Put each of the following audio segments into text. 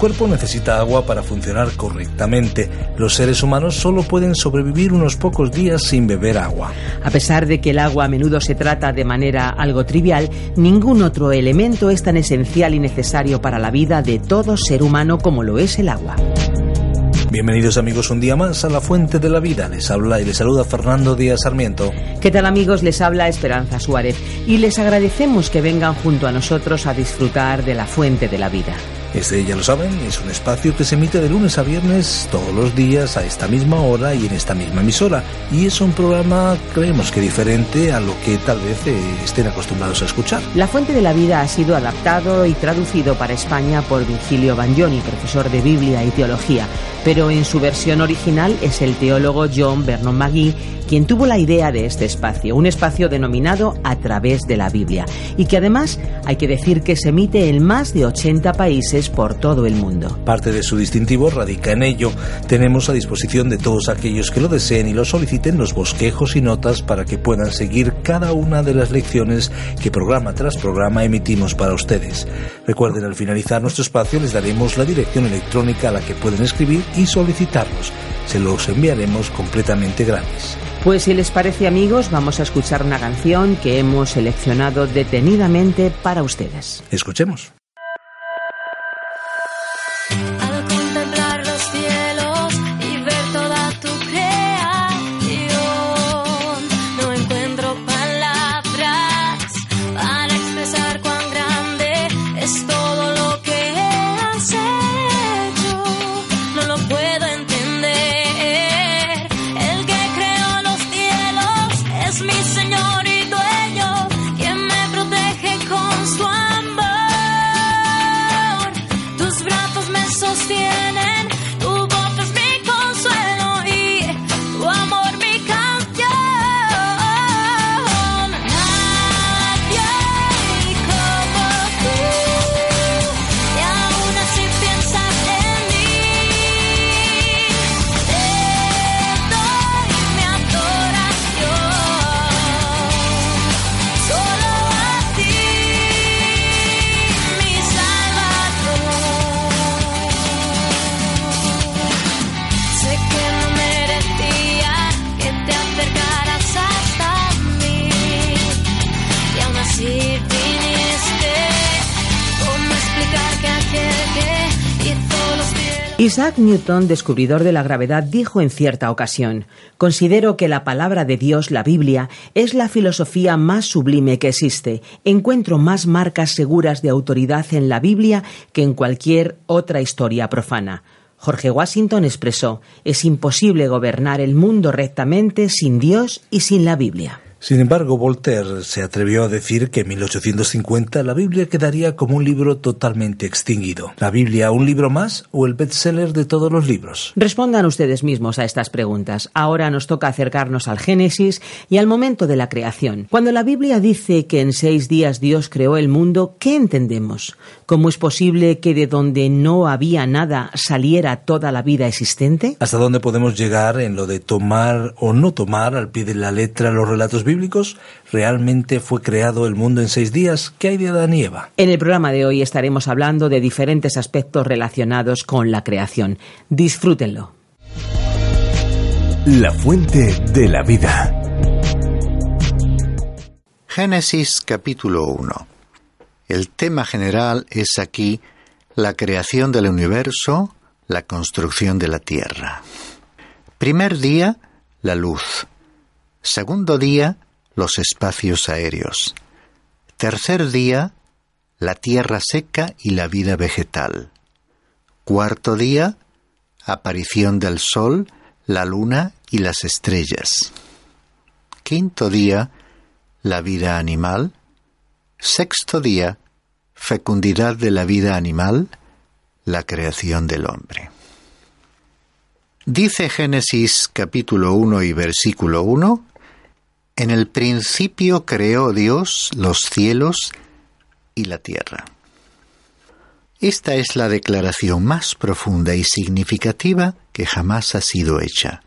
Cuerpo necesita agua para funcionar correctamente. Los seres humanos solo pueden sobrevivir unos pocos días sin beber agua. A pesar de que el agua a menudo se trata de manera algo trivial, ningún otro elemento es tan esencial y necesario para la vida de todo ser humano como lo es el agua. Bienvenidos amigos un día más a La Fuente de la Vida. Les habla y les saluda Fernando Díaz Sarmiento. ¿Qué tal amigos? Les habla Esperanza Suárez y les agradecemos que vengan junto a nosotros a disfrutar de la Fuente de la Vida. Este, ya lo saben, es un espacio que se emite de lunes a viernes todos los días a esta misma hora y en esta misma emisora. Y es un programa, creemos que diferente a lo que tal vez eh, estén acostumbrados a escuchar. La Fuente de la Vida ha sido adaptado y traducido para España por Virgilio Bagnoni, profesor de Biblia y Teología, pero en su versión original es el teólogo John Vernon McGee quien tuvo la idea de este espacio, un espacio denominado A través de la Biblia, y que además hay que decir que se emite en más de 80 países por todo el mundo. Parte de su distintivo radica en ello. Tenemos a disposición de todos aquellos que lo deseen y lo soliciten los bosquejos y notas para que puedan seguir cada una de las lecciones que programa tras programa emitimos para ustedes. Recuerden, al finalizar nuestro espacio les daremos la dirección electrónica a la que pueden escribir y solicitarlos. Se los enviaremos completamente gratis. Pues si les parece amigos, vamos a escuchar una canción que hemos seleccionado detenidamente para ustedes. Escuchemos. Isaac Newton, descubridor de la gravedad, dijo en cierta ocasión, Considero que la palabra de Dios, la Biblia, es la filosofía más sublime que existe. Encuentro más marcas seguras de autoridad en la Biblia que en cualquier otra historia profana. Jorge Washington expresó, es imposible gobernar el mundo rectamente sin Dios y sin la Biblia. Sin embargo, Voltaire se atrevió a decir que en 1850 la Biblia quedaría como un libro totalmente extinguido. ¿La Biblia un libro más o el bestseller de todos los libros? Respondan ustedes mismos a estas preguntas. Ahora nos toca acercarnos al Génesis y al momento de la creación. Cuando la Biblia dice que en seis días Dios creó el mundo, ¿qué entendemos? ¿Cómo es posible que de donde no había nada saliera toda la vida existente? ¿Hasta dónde podemos llegar en lo de tomar o no tomar al pie de la letra los relatos bíblicos? ¿Realmente fue creado el mundo en seis días? ¿Qué hay de Adán y Eva? En el programa de hoy estaremos hablando de diferentes aspectos relacionados con la creación. Disfrútenlo. La fuente de la vida. Génesis capítulo 1. El tema general es aquí la creación del universo, la construcción de la tierra. Primer día, la luz. Segundo día, los espacios aéreos. Tercer día, la tierra seca y la vida vegetal. Cuarto día, aparición del sol, la luna y las estrellas. Quinto día, la vida animal. Sexto día, fecundidad de la vida animal, la creación del hombre. Dice Génesis capítulo 1 y versículo 1, En el principio creó Dios los cielos y la tierra. Esta es la declaración más profunda y significativa que jamás ha sido hecha.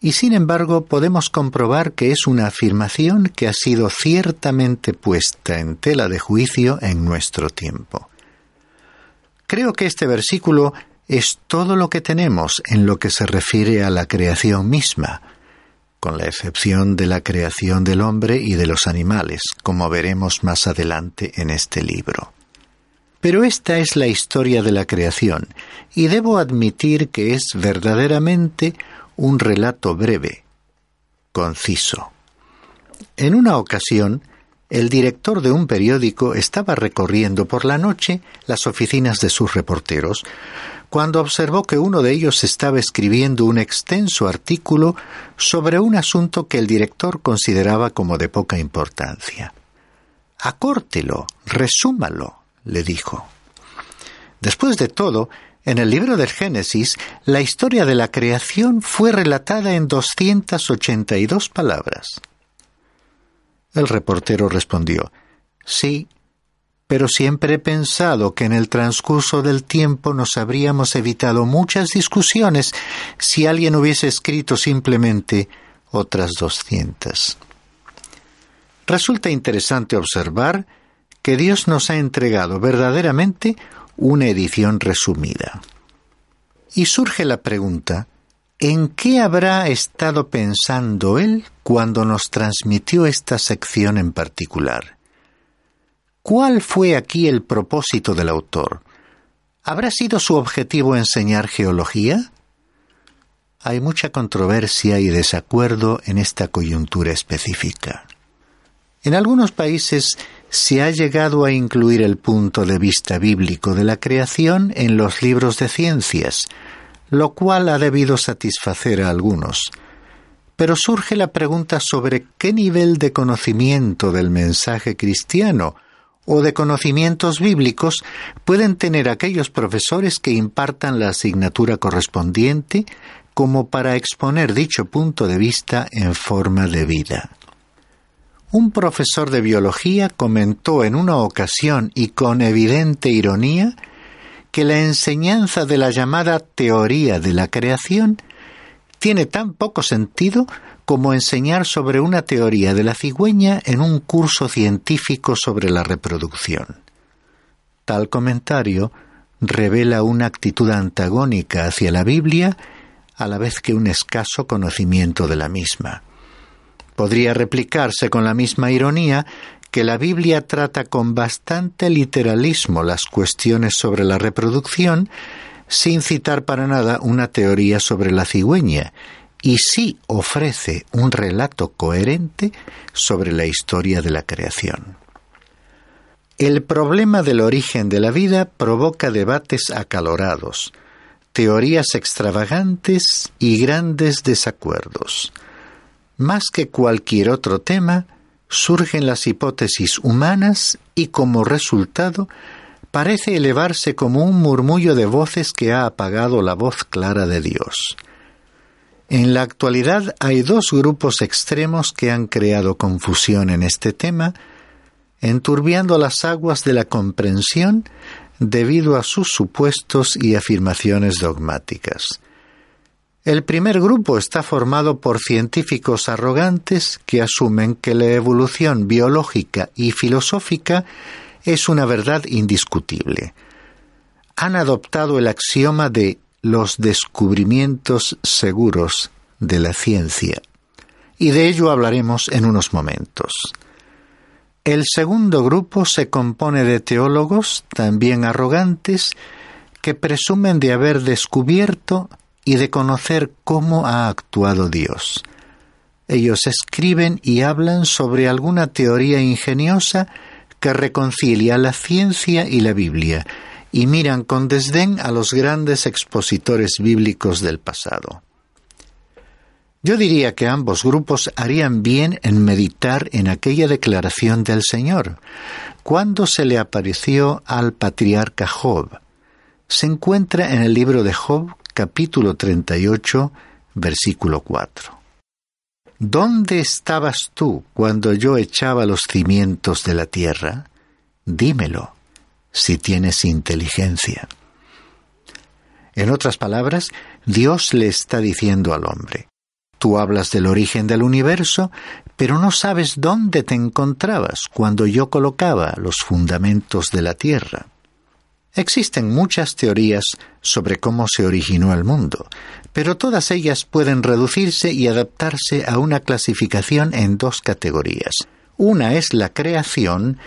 Y sin embargo podemos comprobar que es una afirmación que ha sido ciertamente puesta en tela de juicio en nuestro tiempo. Creo que este versículo es todo lo que tenemos en lo que se refiere a la creación misma, con la excepción de la creación del hombre y de los animales, como veremos más adelante en este libro. Pero esta es la historia de la creación, y debo admitir que es verdaderamente un relato breve, conciso. En una ocasión, el director de un periódico estaba recorriendo por la noche las oficinas de sus reporteros, cuando observó que uno de ellos estaba escribiendo un extenso artículo sobre un asunto que el director consideraba como de poca importancia. Acórtelo, resúmalo, le dijo. Después de todo, en el libro del Génesis, la historia de la creación fue relatada en 282 palabras. El reportero respondió, Sí, pero siempre he pensado que en el transcurso del tiempo nos habríamos evitado muchas discusiones si alguien hubiese escrito simplemente otras doscientas. Resulta interesante observar que Dios nos ha entregado verdaderamente una edición resumida. Y surge la pregunta, ¿en qué habrá estado pensando Él cuando nos transmitió esta sección en particular? ¿Cuál fue aquí el propósito del autor? ¿Habrá sido su objetivo enseñar geología? Hay mucha controversia y desacuerdo en esta coyuntura específica. En algunos países se ha llegado a incluir el punto de vista bíblico de la creación en los libros de ciencias, lo cual ha debido satisfacer a algunos. Pero surge la pregunta sobre qué nivel de conocimiento del mensaje cristiano o de conocimientos bíblicos pueden tener aquellos profesores que impartan la asignatura correspondiente como para exponer dicho punto de vista en forma de vida. Un profesor de biología comentó en una ocasión y con evidente ironía que la enseñanza de la llamada teoría de la creación tiene tan poco sentido como enseñar sobre una teoría de la cigüeña en un curso científico sobre la reproducción. Tal comentario revela una actitud antagónica hacia la Biblia a la vez que un escaso conocimiento de la misma. Podría replicarse con la misma ironía que la Biblia trata con bastante literalismo las cuestiones sobre la reproducción, sin citar para nada una teoría sobre la cigüeña, y sí ofrece un relato coherente sobre la historia de la creación. El problema del origen de la vida provoca debates acalorados, teorías extravagantes y grandes desacuerdos. Más que cualquier otro tema, surgen las hipótesis humanas y como resultado parece elevarse como un murmullo de voces que ha apagado la voz clara de Dios. En la actualidad hay dos grupos extremos que han creado confusión en este tema, enturbiando las aguas de la comprensión debido a sus supuestos y afirmaciones dogmáticas. El primer grupo está formado por científicos arrogantes que asumen que la evolución biológica y filosófica es una verdad indiscutible. Han adoptado el axioma de los descubrimientos seguros de la ciencia, y de ello hablaremos en unos momentos. El segundo grupo se compone de teólogos, también arrogantes, que presumen de haber descubierto y de conocer cómo ha actuado Dios. Ellos escriben y hablan sobre alguna teoría ingeniosa que reconcilia la ciencia y la Biblia, y miran con desdén a los grandes expositores bíblicos del pasado. Yo diría que ambos grupos harían bien en meditar en aquella declaración del Señor, cuando se le apareció al patriarca Job. Se encuentra en el libro de Job, capítulo 38, versículo 4. ¿Dónde estabas tú cuando yo echaba los cimientos de la tierra? Dímelo, si tienes inteligencia. En otras palabras, Dios le está diciendo al hombre, Tú hablas del origen del universo, pero no sabes dónde te encontrabas cuando yo colocaba los fundamentos de la Tierra. Existen muchas teorías sobre cómo se originó el mundo, pero todas ellas pueden reducirse y adaptarse a una clasificación en dos categorías. Una es la creación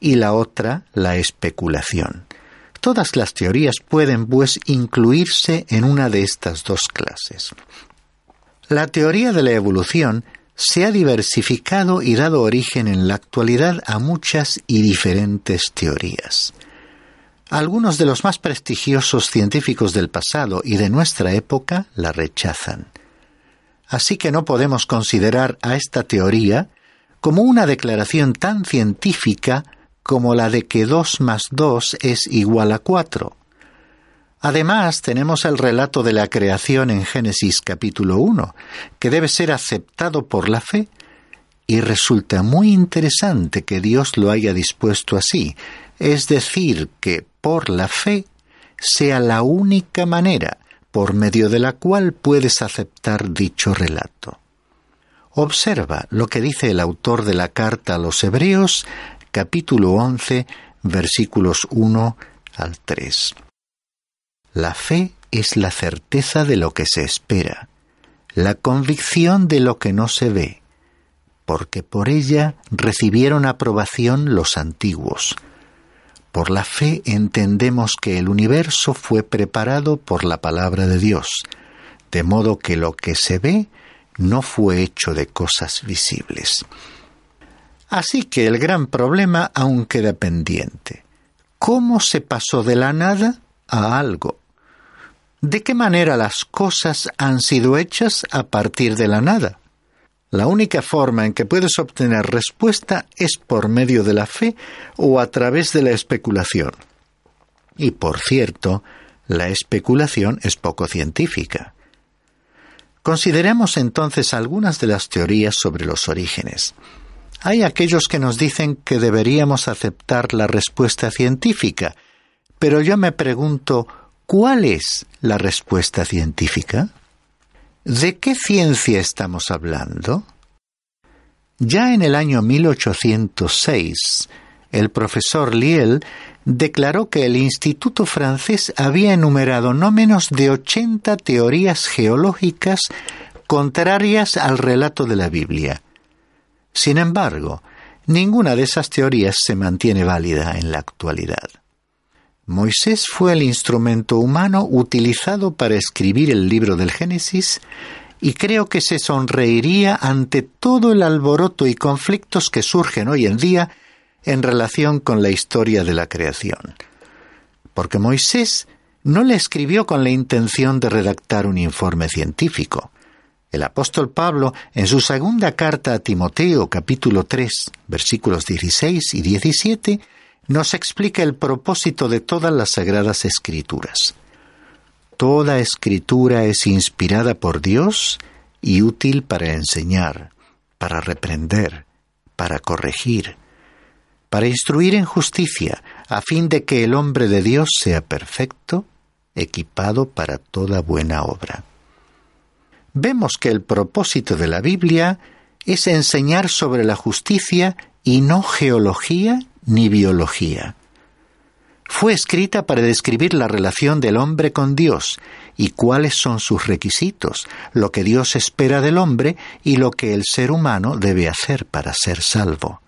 y la otra la especulación. Todas las teorías pueden, pues, incluirse en una de estas dos clases. La teoría de la evolución se ha diversificado y dado origen en la actualidad a muchas y diferentes teorías. Algunos de los más prestigiosos científicos del pasado y de nuestra época la rechazan. Así que no podemos considerar a esta teoría como una declaración tan científica como la de que 2 más 2 es igual a 4. Además, tenemos el relato de la creación en Génesis capítulo 1, que debe ser aceptado por la fe, y resulta muy interesante que Dios lo haya dispuesto así, es decir, que por la fe sea la única manera por medio de la cual puedes aceptar dicho relato. Observa lo que dice el autor de la carta a los Hebreos, capítulo 11, versículos 1 al 3. La fe es la certeza de lo que se espera, la convicción de lo que no se ve, porque por ella recibieron aprobación los antiguos. Por la fe entendemos que el universo fue preparado por la palabra de Dios, de modo que lo que se ve no fue hecho de cosas visibles. Así que el gran problema aún queda pendiente. ¿Cómo se pasó de la nada a algo? ¿De qué manera las cosas han sido hechas a partir de la nada? La única forma en que puedes obtener respuesta es por medio de la fe o a través de la especulación. Y por cierto, la especulación es poco científica. Consideremos entonces algunas de las teorías sobre los orígenes. Hay aquellos que nos dicen que deberíamos aceptar la respuesta científica, pero yo me pregunto, ¿Cuál es la respuesta científica? ¿De qué ciencia estamos hablando? Ya en el año 1806, el profesor Liel declaró que el Instituto francés había enumerado no menos de 80 teorías geológicas contrarias al relato de la Biblia. Sin embargo, ninguna de esas teorías se mantiene válida en la actualidad. Moisés fue el instrumento humano utilizado para escribir el libro del Génesis y creo que se sonreiría ante todo el alboroto y conflictos que surgen hoy en día en relación con la historia de la creación. Porque Moisés no le escribió con la intención de redactar un informe científico. El apóstol Pablo, en su segunda carta a Timoteo capítulo 3, versículos 16 y 17, nos explica el propósito de todas las sagradas escrituras. Toda escritura es inspirada por Dios y útil para enseñar, para reprender, para corregir, para instruir en justicia, a fin de que el hombre de Dios sea perfecto, equipado para toda buena obra. Vemos que el propósito de la Biblia es enseñar sobre la justicia y no geología ni biología. Fue escrita para describir la relación del hombre con Dios y cuáles son sus requisitos, lo que Dios espera del hombre y lo que el ser humano debe hacer para ser salvo.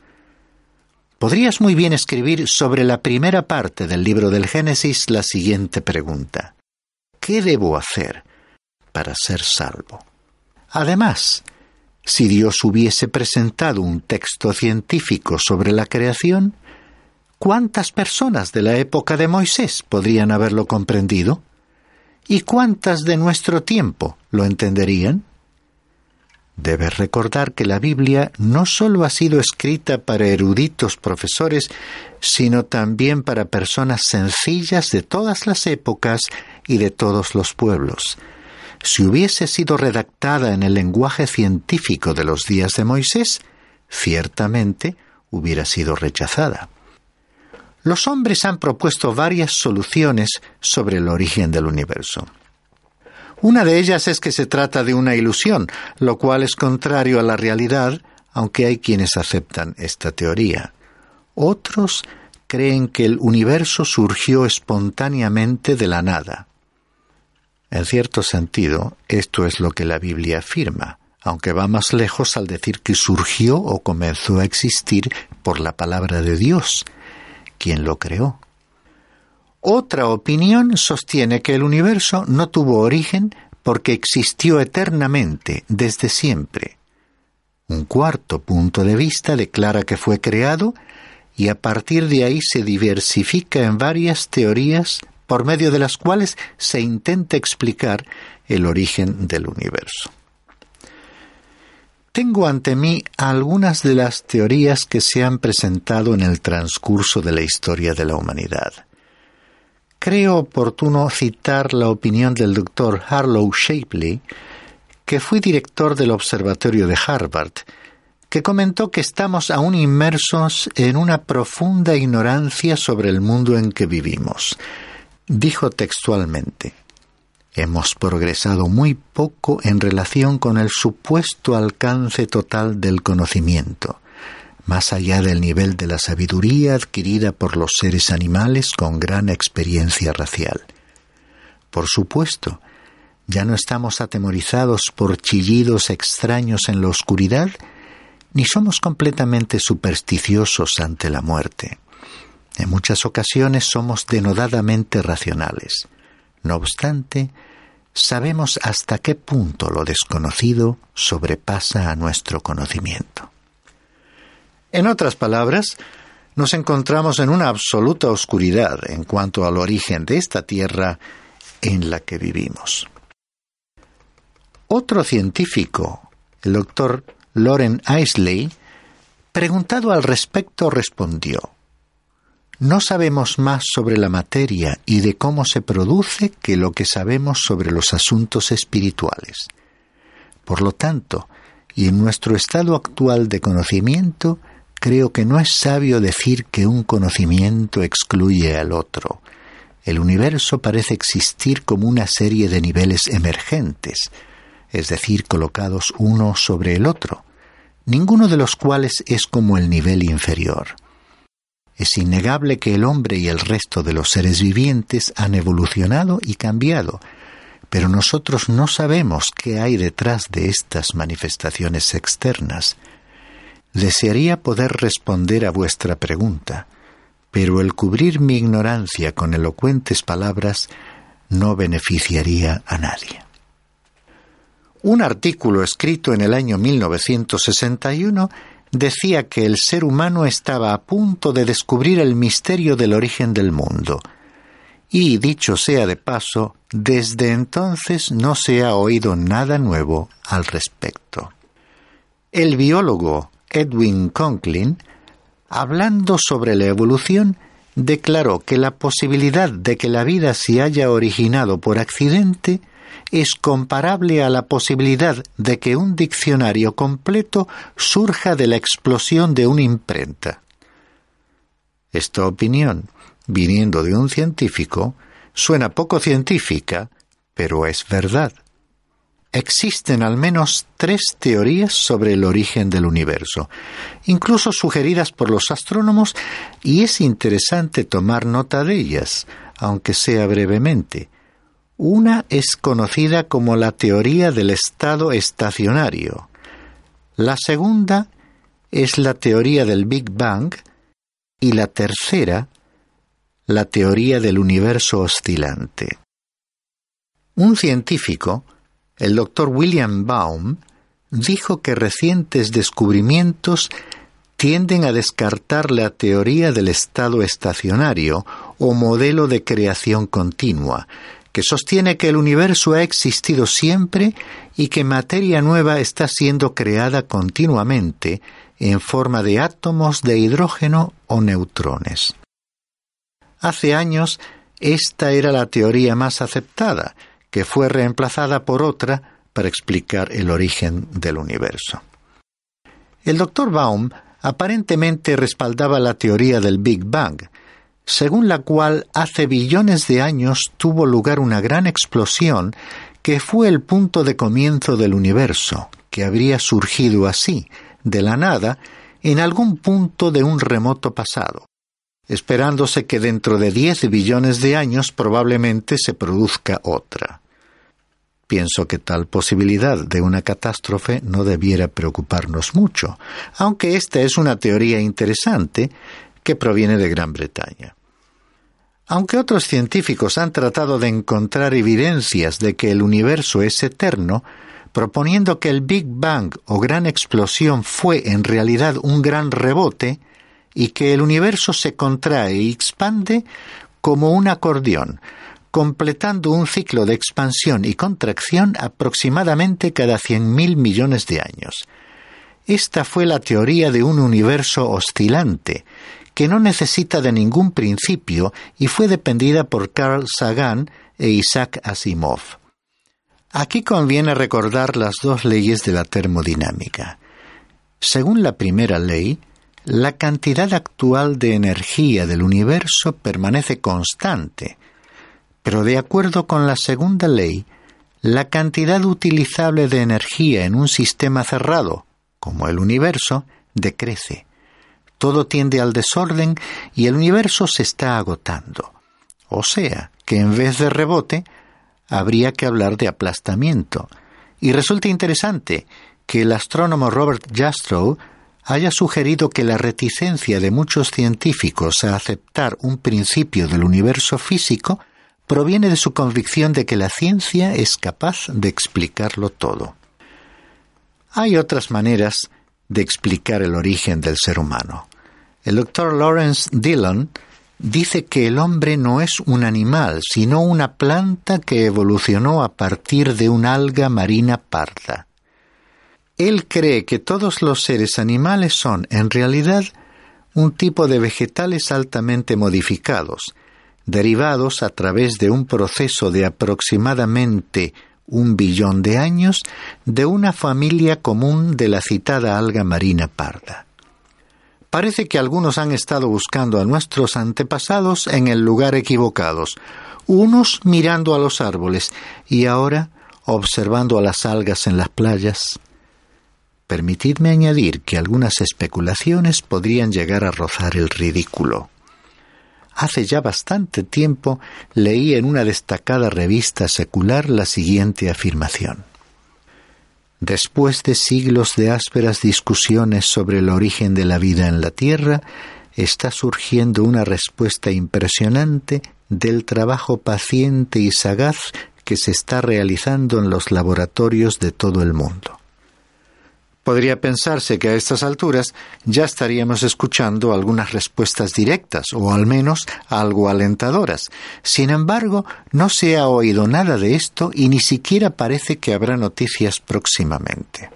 Podrías muy bien escribir sobre la primera parte del libro del Génesis la siguiente pregunta. ¿Qué debo hacer para ser salvo? Además, si Dios hubiese presentado un texto científico sobre la creación, ¿Cuántas personas de la época de Moisés podrían haberlo comprendido? ¿Y cuántas de nuestro tiempo lo entenderían? Debes recordar que la Biblia no solo ha sido escrita para eruditos profesores, sino también para personas sencillas de todas las épocas y de todos los pueblos. Si hubiese sido redactada en el lenguaje científico de los días de Moisés, ciertamente hubiera sido rechazada. Los hombres han propuesto varias soluciones sobre el origen del universo. Una de ellas es que se trata de una ilusión, lo cual es contrario a la realidad, aunque hay quienes aceptan esta teoría. Otros creen que el universo surgió espontáneamente de la nada. En cierto sentido, esto es lo que la Biblia afirma, aunque va más lejos al decir que surgió o comenzó a existir por la palabra de Dios, quien lo creó. Otra opinión sostiene que el universo no tuvo origen porque existió eternamente, desde siempre. Un cuarto punto de vista declara que fue creado y a partir de ahí se diversifica en varias teorías por medio de las cuales se intenta explicar el origen del universo. Tengo ante mí algunas de las teorías que se han presentado en el transcurso de la historia de la humanidad. Creo oportuno citar la opinión del doctor Harlow Shapley, que fue director del Observatorio de Harvard, que comentó que estamos aún inmersos en una profunda ignorancia sobre el mundo en que vivimos. Dijo textualmente, Hemos progresado muy poco en relación con el supuesto alcance total del conocimiento más allá del nivel de la sabiduría adquirida por los seres animales con gran experiencia racial. Por supuesto, ya no estamos atemorizados por chillidos extraños en la oscuridad, ni somos completamente supersticiosos ante la muerte. En muchas ocasiones somos denodadamente racionales. No obstante, sabemos hasta qué punto lo desconocido sobrepasa a nuestro conocimiento. En otras palabras, nos encontramos en una absoluta oscuridad en cuanto al origen de esta tierra en la que vivimos. Otro científico, el doctor Loren Isley, preguntado al respecto, respondió No sabemos más sobre la materia y de cómo se produce que lo que sabemos sobre los asuntos espirituales. Por lo tanto, y en nuestro estado actual de conocimiento, creo que no es sabio decir que un conocimiento excluye al otro. El universo parece existir como una serie de niveles emergentes, es decir, colocados uno sobre el otro, ninguno de los cuales es como el nivel inferior. Es innegable que el hombre y el resto de los seres vivientes han evolucionado y cambiado, pero nosotros no sabemos qué hay detrás de estas manifestaciones externas. Desearía poder responder a vuestra pregunta, pero el cubrir mi ignorancia con elocuentes palabras no beneficiaría a nadie. Un artículo escrito en el año 1961 decía que el ser humano estaba a punto de descubrir el misterio del origen del mundo. Y, dicho sea de paso, desde entonces no se ha oído nada nuevo al respecto. El biólogo Edwin Conklin, hablando sobre la evolución, declaró que la posibilidad de que la vida se haya originado por accidente es comparable a la posibilidad de que un diccionario completo surja de la explosión de una imprenta. Esta opinión, viniendo de un científico, suena poco científica, pero es verdad. Existen al menos tres teorías sobre el origen del universo, incluso sugeridas por los astrónomos, y es interesante tomar nota de ellas, aunque sea brevemente. Una es conocida como la teoría del estado estacionario. La segunda es la teoría del Big Bang y la tercera, la teoría del universo oscilante. Un científico el doctor William Baum dijo que recientes descubrimientos tienden a descartar la teoría del estado estacionario o modelo de creación continua, que sostiene que el universo ha existido siempre y que materia nueva está siendo creada continuamente en forma de átomos de hidrógeno o neutrones. Hace años, esta era la teoría más aceptada, que fue reemplazada por otra para explicar el origen del universo. El doctor Baum aparentemente respaldaba la teoría del Big Bang, según la cual hace billones de años tuvo lugar una gran explosión que fue el punto de comienzo del universo, que habría surgido así, de la nada, en algún punto de un remoto pasado, esperándose que dentro de diez billones de años probablemente se produzca otra. Pienso que tal posibilidad de una catástrofe no debiera preocuparnos mucho, aunque esta es una teoría interesante que proviene de Gran Bretaña. Aunque otros científicos han tratado de encontrar evidencias de que el universo es eterno, proponiendo que el Big Bang o gran explosión fue en realidad un gran rebote y que el universo se contrae y expande como un acordeón, completando un ciclo de expansión y contracción aproximadamente cada cien mil millones de años. Esta fue la teoría de un universo oscilante, que no necesita de ningún principio y fue dependida por Carl Sagan e Isaac Asimov. Aquí conviene recordar las dos leyes de la termodinámica. Según la primera ley, la cantidad actual de energía del universo permanece constante, pero de acuerdo con la segunda ley, la cantidad utilizable de energía en un sistema cerrado, como el universo, decrece. Todo tiende al desorden y el universo se está agotando. O sea, que en vez de rebote, habría que hablar de aplastamiento. Y resulta interesante que el astrónomo Robert Jastrow haya sugerido que la reticencia de muchos científicos a aceptar un principio del universo físico proviene de su convicción de que la ciencia es capaz de explicarlo todo. Hay otras maneras de explicar el origen del ser humano. El doctor Lawrence Dillon dice que el hombre no es un animal, sino una planta que evolucionó a partir de una alga marina parda. Él cree que todos los seres animales son, en realidad, un tipo de vegetales altamente modificados, derivados a través de un proceso de aproximadamente un billón de años de una familia común de la citada alga marina parda. Parece que algunos han estado buscando a nuestros antepasados en el lugar equivocados, unos mirando a los árboles y ahora observando a las algas en las playas. Permitidme añadir que algunas especulaciones podrían llegar a rozar el ridículo. Hace ya bastante tiempo leí en una destacada revista secular la siguiente afirmación. Después de siglos de ásperas discusiones sobre el origen de la vida en la Tierra, está surgiendo una respuesta impresionante del trabajo paciente y sagaz que se está realizando en los laboratorios de todo el mundo. Podría pensarse que a estas alturas ya estaríamos escuchando algunas respuestas directas o al menos algo alentadoras. Sin embargo, no se ha oído nada de esto y ni siquiera parece que habrá noticias próximamente.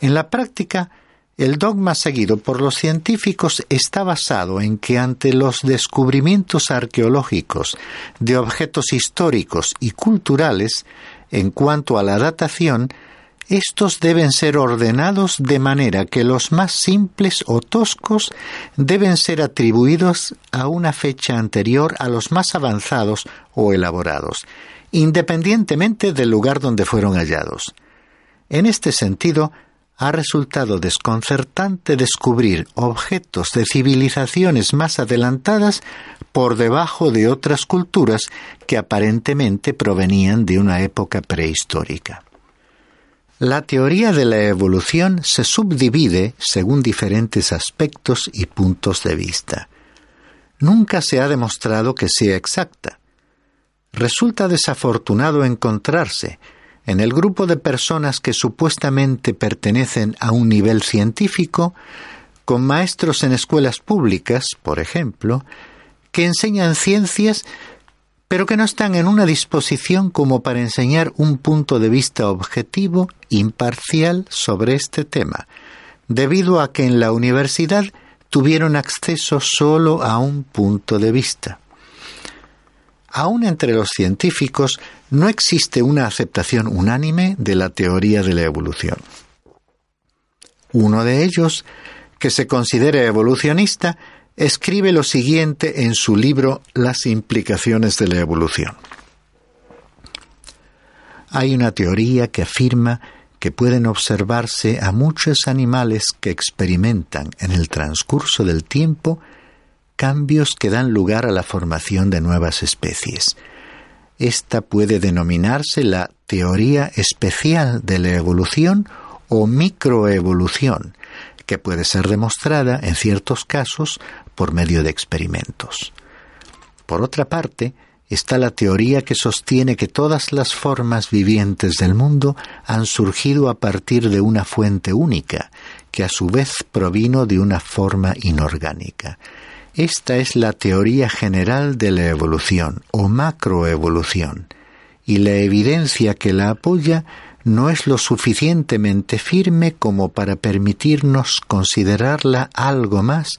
En la práctica, el dogma seguido por los científicos está basado en que ante los descubrimientos arqueológicos de objetos históricos y culturales, en cuanto a la datación, estos deben ser ordenados de manera que los más simples o toscos deben ser atribuidos a una fecha anterior a los más avanzados o elaborados, independientemente del lugar donde fueron hallados. En este sentido, ha resultado desconcertante descubrir objetos de civilizaciones más adelantadas por debajo de otras culturas que aparentemente provenían de una época prehistórica. La teoría de la evolución se subdivide según diferentes aspectos y puntos de vista. Nunca se ha demostrado que sea exacta. Resulta desafortunado encontrarse en el grupo de personas que supuestamente pertenecen a un nivel científico, con maestros en escuelas públicas, por ejemplo, que enseñan ciencias pero que no están en una disposición como para enseñar un punto de vista objetivo, imparcial sobre este tema, debido a que en la universidad tuvieron acceso solo a un punto de vista. Aún entre los científicos no existe una aceptación unánime de la teoría de la evolución. Uno de ellos, que se considera evolucionista, escribe lo siguiente en su libro Las implicaciones de la evolución. Hay una teoría que afirma que pueden observarse a muchos animales que experimentan en el transcurso del tiempo cambios que dan lugar a la formación de nuevas especies. Esta puede denominarse la teoría especial de la evolución o microevolución, que puede ser demostrada en ciertos casos por medio de experimentos. Por otra parte, está la teoría que sostiene que todas las formas vivientes del mundo han surgido a partir de una fuente única, que a su vez provino de una forma inorgánica. Esta es la teoría general de la evolución o macroevolución, y la evidencia que la apoya no es lo suficientemente firme como para permitirnos considerarla algo más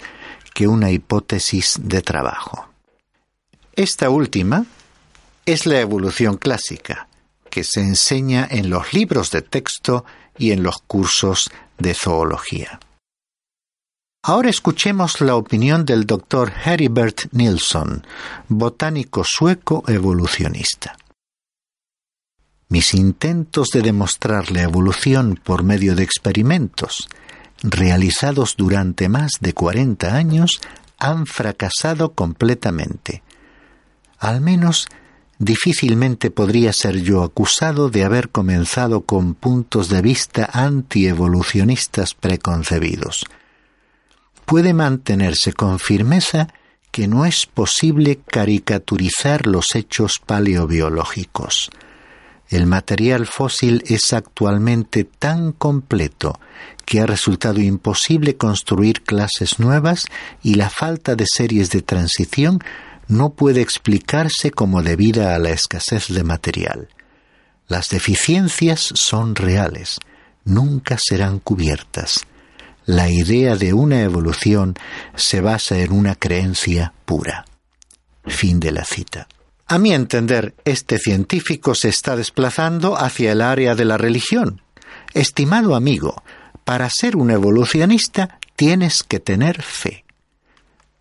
que una hipótesis de trabajo. Esta última es la evolución clásica, que se enseña en los libros de texto y en los cursos de zoología. Ahora escuchemos la opinión del doctor Heribert Nilsson, botánico sueco evolucionista. Mis intentos de demostrar la evolución por medio de experimentos realizados durante más de 40 años han fracasado completamente al menos difícilmente podría ser yo acusado de haber comenzado con puntos de vista antievolucionistas preconcebidos. Puede mantenerse con firmeza que no es posible caricaturizar los hechos paleobiológicos. El material fósil es actualmente tan completo que ha resultado imposible construir clases nuevas y la falta de series de transición no puede explicarse como debida a la escasez de material. Las deficiencias son reales, nunca serán cubiertas. La idea de una evolución se basa en una creencia pura. Fin de la cita. A mi entender, este científico se está desplazando hacia el área de la religión. Estimado amigo, para ser un evolucionista tienes que tener fe.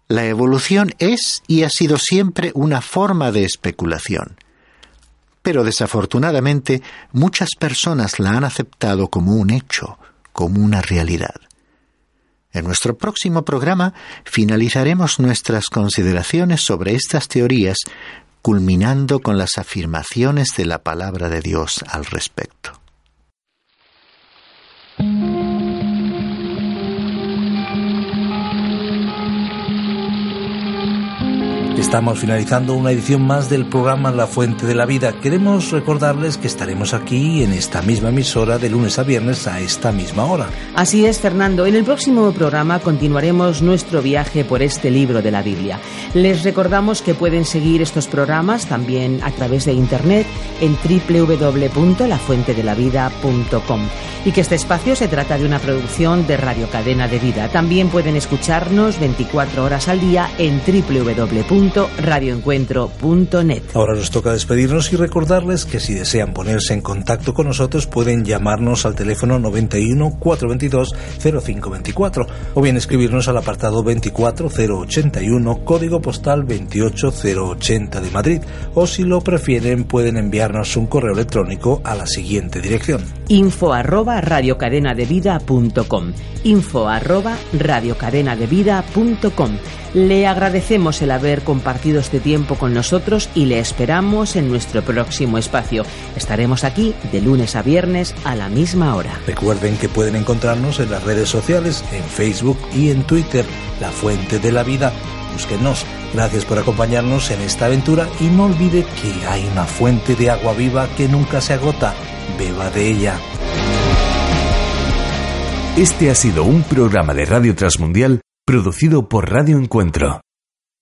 La evolución es y ha sido siempre una forma de especulación. Pero desafortunadamente muchas personas la han aceptado como un hecho, como una realidad. En nuestro próximo programa finalizaremos nuestras consideraciones sobre estas teorías, culminando con las afirmaciones de la palabra de Dios al respecto. Estamos finalizando una edición más del programa La Fuente de la Vida. Queremos recordarles que estaremos aquí en esta misma emisora de lunes a viernes a esta misma hora. Así es, Fernando. En el próximo programa continuaremos nuestro viaje por este libro de la Biblia. Les recordamos que pueden seguir estos programas también a través de internet en www.lafuentedelavida.com y que este espacio se trata de una producción de Radio Cadena de Vida. También pueden escucharnos 24 horas al día en www radioencuentro.net. Ahora nos toca despedirnos y recordarles que si desean ponerse en contacto con nosotros pueden llamarnos al teléfono 91 422 0524 o bien escribirnos al apartado 24081 código postal 28080 de Madrid. O si lo prefieren pueden enviarnos un correo electrónico a la siguiente dirección. info arroba radiocadenadevida.com info arroba radiocadenadevida.com le agradecemos el haber compartido este tiempo con nosotros y le esperamos en nuestro próximo espacio. Estaremos aquí de lunes a viernes a la misma hora. Recuerden que pueden encontrarnos en las redes sociales, en Facebook y en Twitter, La Fuente de la Vida. Búsquenos. Gracias por acompañarnos en esta aventura y no olvide que hay una fuente de agua viva que nunca se agota. Beba de ella. Este ha sido un programa de Radio Transmundial producido por Radio Encuentro,